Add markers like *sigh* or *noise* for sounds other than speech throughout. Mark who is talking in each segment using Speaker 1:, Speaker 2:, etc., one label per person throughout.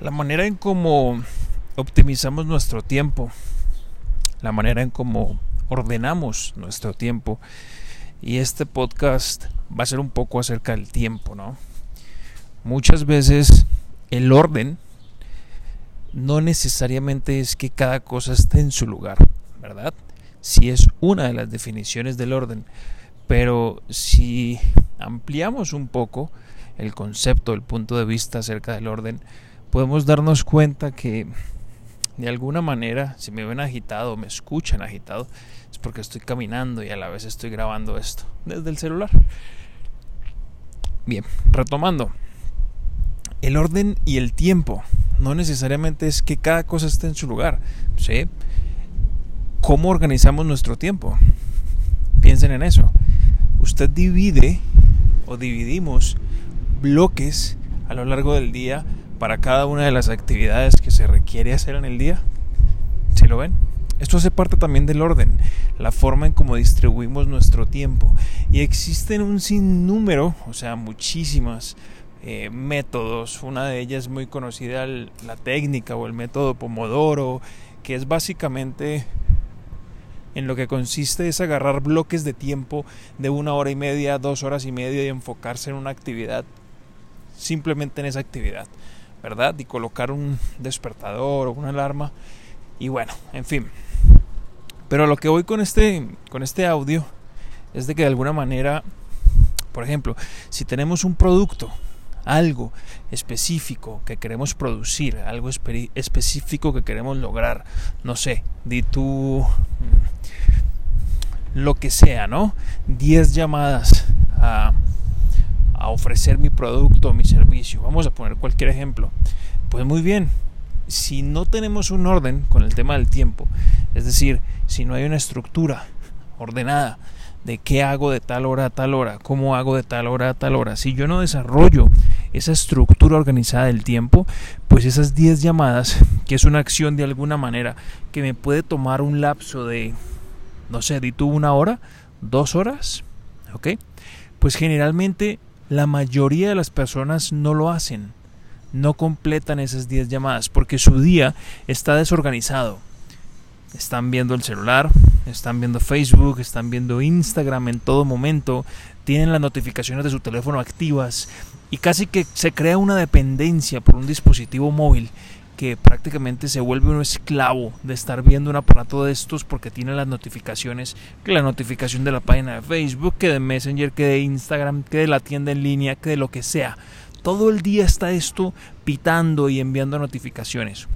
Speaker 1: La manera en cómo optimizamos nuestro tiempo, la manera en cómo ordenamos nuestro tiempo. Y este podcast va a ser un poco acerca del tiempo, ¿no? Muchas veces el orden no necesariamente es que cada cosa esté en su lugar, ¿verdad? Si es una de las definiciones del orden, pero si ampliamos un poco el concepto, el punto de vista acerca del orden, podemos darnos cuenta que de alguna manera, si me ven agitado, me escuchan agitado, es porque estoy caminando y a la vez estoy grabando esto desde el celular. Bien, retomando. El orden y el tiempo no necesariamente es que cada cosa esté en su lugar. ¿sí? ¿Cómo organizamos nuestro tiempo? Piensen en eso. Usted divide o dividimos bloques a lo largo del día para cada una de las actividades que se requiere hacer en el día. ¿Sí lo ven? Esto hace parte también del orden, la forma en cómo distribuimos nuestro tiempo. Y existen un sinnúmero, o sea, muchísimas eh, métodos. Una de ellas muy conocida, la técnica o el método Pomodoro, que es básicamente en lo que consiste es agarrar bloques de tiempo de una hora y media, dos horas y media y enfocarse en una actividad, simplemente en esa actividad. ¿Verdad? Y colocar un despertador o una alarma. Y bueno, en fin. Pero lo que voy con este, con este audio es de que de alguna manera, por ejemplo, si tenemos un producto, algo específico que queremos producir, algo específico que queremos lograr, no sé, di tú mm, lo que sea, ¿no? 10 llamadas a a ofrecer mi producto o mi servicio. Vamos a poner cualquier ejemplo. Pues muy bien, si no tenemos un orden con el tema del tiempo, es decir, si no hay una estructura ordenada de qué hago de tal hora a tal hora, cómo hago de tal hora a tal hora, si yo no desarrollo esa estructura organizada del tiempo, pues esas 10 llamadas, que es una acción de alguna manera que me puede tomar un lapso de, no sé, di tú una hora, dos horas, ¿ok? Pues generalmente la mayoría de las personas no lo hacen, no completan esas 10 llamadas porque su día está desorganizado. Están viendo el celular, están viendo Facebook, están viendo Instagram en todo momento, tienen las notificaciones de su teléfono activas y casi que se crea una dependencia por un dispositivo móvil que prácticamente se vuelve un esclavo de estar viendo un aparato de estos porque tiene las notificaciones, que la notificación de la página de Facebook, que de Messenger, que de Instagram, que de la tienda en línea, que de lo que sea. Todo el día está esto pitando y enviando notificaciones.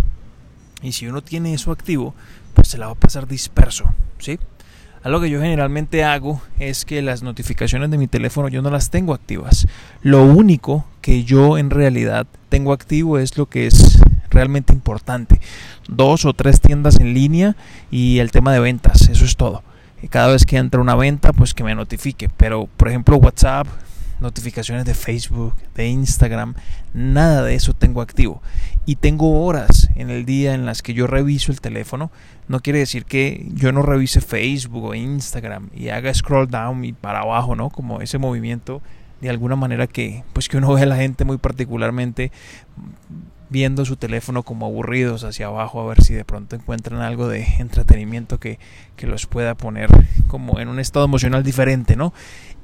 Speaker 1: Y si uno tiene eso activo, pues se la va a pasar disperso, ¿sí? Algo que yo generalmente hago es que las notificaciones de mi teléfono yo no las tengo activas. Lo único que yo en realidad tengo activo es lo que es realmente importante. Dos o tres tiendas en línea y el tema de ventas, eso es todo. Cada vez que entra una venta, pues que me notifique. Pero, por ejemplo, WhatsApp, notificaciones de Facebook, de Instagram, nada de eso tengo activo. Y tengo horas en el día en las que yo reviso el teléfono. No quiere decir que yo no revise Facebook o Instagram y haga scroll down y para abajo, ¿no? Como ese movimiento de alguna manera que pues que uno *laughs* ve a la gente muy particularmente viendo su teléfono como aburridos hacia abajo a ver si de pronto encuentran algo de entretenimiento que, los pueda poner como en un estado emocional diferente, ¿no?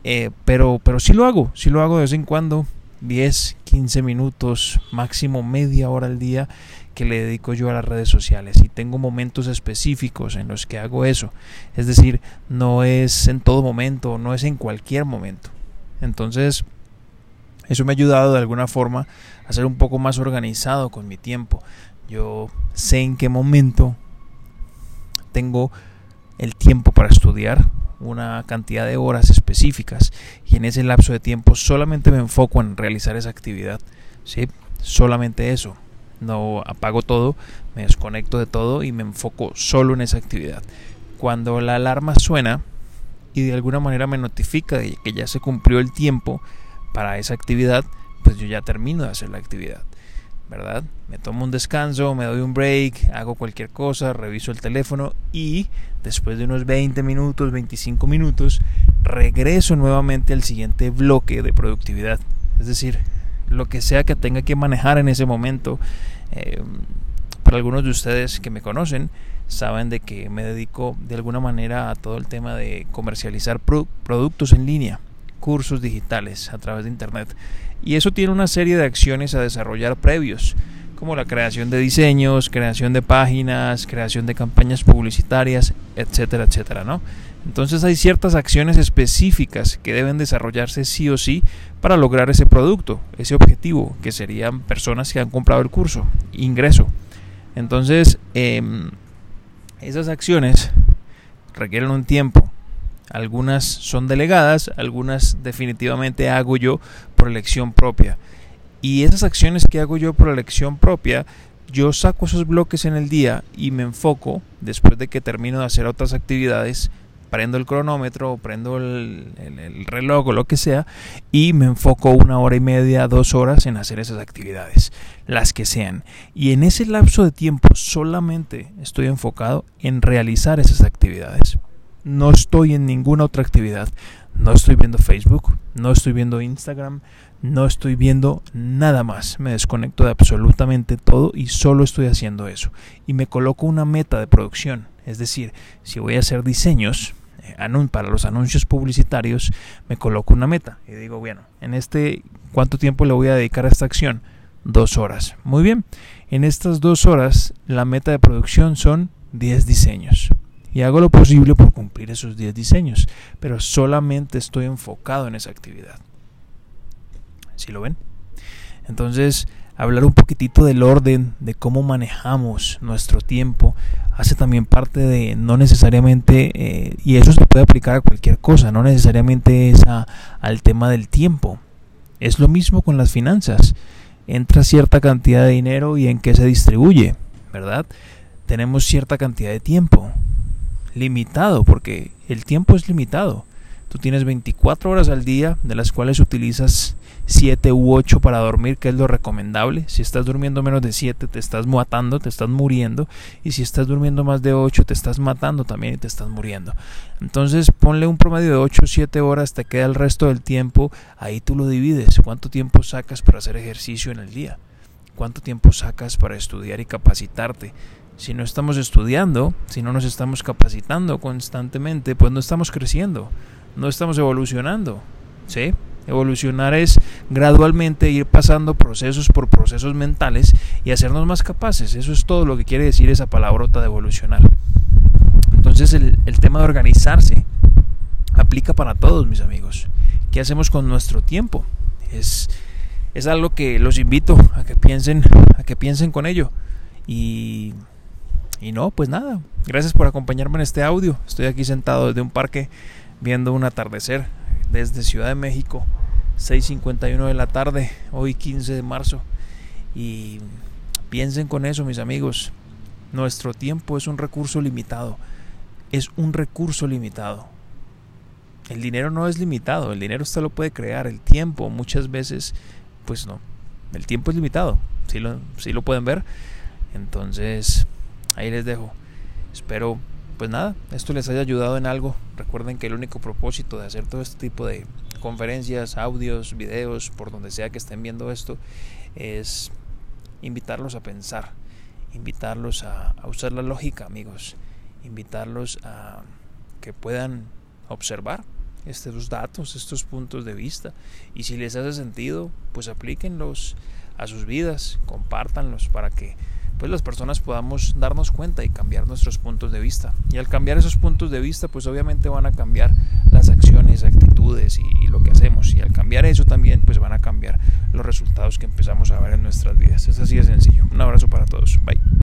Speaker 1: Eh, pero, pero sí lo hago, sí lo hago de vez en cuando, 10, 15 minutos, máximo media hora al día que le dedico yo a las redes sociales y tengo momentos específicos en los que hago eso. Es decir, no es en todo momento, no es en cualquier momento. Entonces, eso me ha ayudado de alguna forma a ser un poco más organizado con mi tiempo. Yo sé en qué momento tengo el tiempo para estudiar, una cantidad de horas específicas y en ese lapso de tiempo solamente me enfoco en realizar esa actividad, ¿sí? Solamente eso. No apago todo, me desconecto de todo y me enfoco solo en esa actividad. Cuando la alarma suena y de alguna manera me notifica de que ya se cumplió el tiempo, para esa actividad, pues yo ya termino de hacer la actividad, ¿verdad? Me tomo un descanso, me doy un break, hago cualquier cosa, reviso el teléfono y después de unos 20 minutos, 25 minutos, regreso nuevamente al siguiente bloque de productividad. Es decir, lo que sea que tenga que manejar en ese momento, Eh, para algunos de ustedes que me conocen, saben de que me dedico de alguna manera a todo el tema de comercializar productos en línea, cursos digitales a través de Internet. Y eso tiene una serie de acciones a desarrollar previos, como la creación de diseños, creación de páginas, creación de campañas publicitarias, etcétera, etcétera, ¿no? Entonces hay ciertas acciones específicas que deben desarrollarse sí o sí para lograr ese producto, ese objetivo, que serían personas que han comprado el curso, ingreso. Entonces, em, esas acciones requieren un tiempo. Algunas son delegadas, algunas definitivamente hago yo por elección propia. Y esas acciones que hago yo por elección propia, yo saco esos bloques en el día y me enfoco, después de que termino de hacer otras actividades, prendo el cronómetro, prendo el, el, reloj o lo que sea y me enfoco una hora y media, dos horas en hacer esas actividades, las que sean. Y en ese lapso de tiempo solamente estoy enfocado en realizar esas actividades. No estoy en ninguna otra actividad. No estoy viendo Facebook, no estoy viendo Instagram, no estoy viendo nada más. Me desconecto de absolutamente todo y solo estoy haciendo eso. Y me coloco una meta de producción. Es decir, si voy a hacer diseños, para los anuncios publicitarios, me coloco una meta y digo, bueno, en este, ¿cuánto tiempo le voy a dedicar a esta acción? Dos horas. Muy bien, en estas dos horas la meta de producción son 10 diseños. Y hago lo posible por cumplir esos 10 diseños, pero solamente estoy enfocado en esa actividad. ¿Sí lo ven? Entonces, hablar un poquitito del orden, de cómo manejamos nuestro tiempo, hace también parte de no necesariamente, eh, y eso se puede aplicar a cualquier cosa, no necesariamente es al tema del tiempo. Es lo mismo con las finanzas. Entra cierta cantidad de dinero y en qué se distribuye, ¿verdad? Tenemos cierta cantidad de tiempo limitado, porque el tiempo es limitado. Tú tienes 24 horas al día, de las cuales utilizas 7 u 8 para dormir, que es lo recomendable. Si estás durmiendo menos de 7, te estás matando, te estás muriendo. Y si estás durmiendo más de 8, te estás matando también y te estás muriendo. Entonces, ponle un promedio de 8 o 7 horas, te queda el resto del tiempo. Ahí tú lo divides. ¿Cuánto tiempo sacas para hacer ejercicio en el día? ¿Cuánto tiempo sacas para estudiar y capacitarte? Si no estamos estudiando, si no nos estamos capacitando constantemente, pues no estamos creciendo no estamos evolucionando. ¿sí? Evolucionar es gradualmente ir pasando procesos por procesos mentales y hacernos más capaces. Eso es todo lo que quiere decir esa palabrota de evolucionar. Entonces el, el tema de organizarse aplica para todos, mis amigos. ¿Qué hacemos con nuestro tiempo? Es, es algo que los invito a que piensen, a que piensen con ello. Y, y no, pues nada. Gracias por acompañarme en este audio. Estoy aquí sentado desde un parque viendo un atardecer desde Ciudad de México, 6.51 de la tarde, hoy 15 de marzo. Y piensen con eso, mis amigos, nuestro tiempo es un recurso limitado, es un recurso limitado. El dinero no es limitado, el dinero usted lo puede crear, el tiempo muchas veces, pues no, el tiempo es limitado, si lo, si lo pueden ver. Entonces, ahí les dejo. Espero pues nada, esto les haya ayudado en algo. Recuerden que el único propósito de hacer todo este tipo de conferencias, audios, videos, por donde sea que estén viendo esto, es invitarlos a pensar, invitarlos a, usar la lógica, amigos, invitarlos a que puedan observar estos datos, estos puntos de vista. Y si les hace sentido, pues aplíquenlos a sus vidas, compártanlos para que pues las personas podamos darnos cuenta y cambiar nuestros puntos de vista. Y al cambiar esos puntos de vista, pues obviamente van a cambiar las acciones, actitudes y, lo que hacemos. Y al cambiar eso también, pues van a cambiar los resultados que empezamos a ver en nuestras vidas. Es así de sencillo. Un abrazo para todos. Bye.